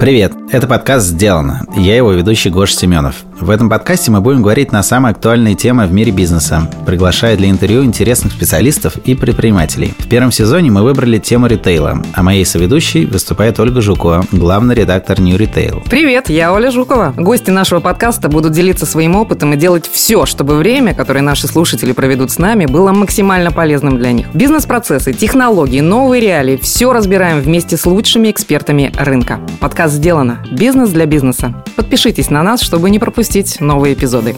Привет, это подкаст «Сделано». Я его ведущий Гош Семенов. В этом подкасте мы будем говорить на самые актуальные темы в мире бизнеса, приглашая для интервью интересных специалистов и предпринимателей. В первом сезоне мы выбрали тему ритейла, а моей соведущей выступает Ольга Жукова, главный редактор New Retail. Привет, я Оля Жукова. Гости нашего подкаста будут делиться своим опытом и делать все, чтобы время, которое наши слушатели проведут с нами, было максимально полезным для них. Бизнес-процессы, технологии, новые реалии – все разбираем вместе с лучшими экспертами рынка. Подкаст сделано. Бизнес для бизнеса. Подпишитесь на нас, чтобы не пропустить новые эпизоды.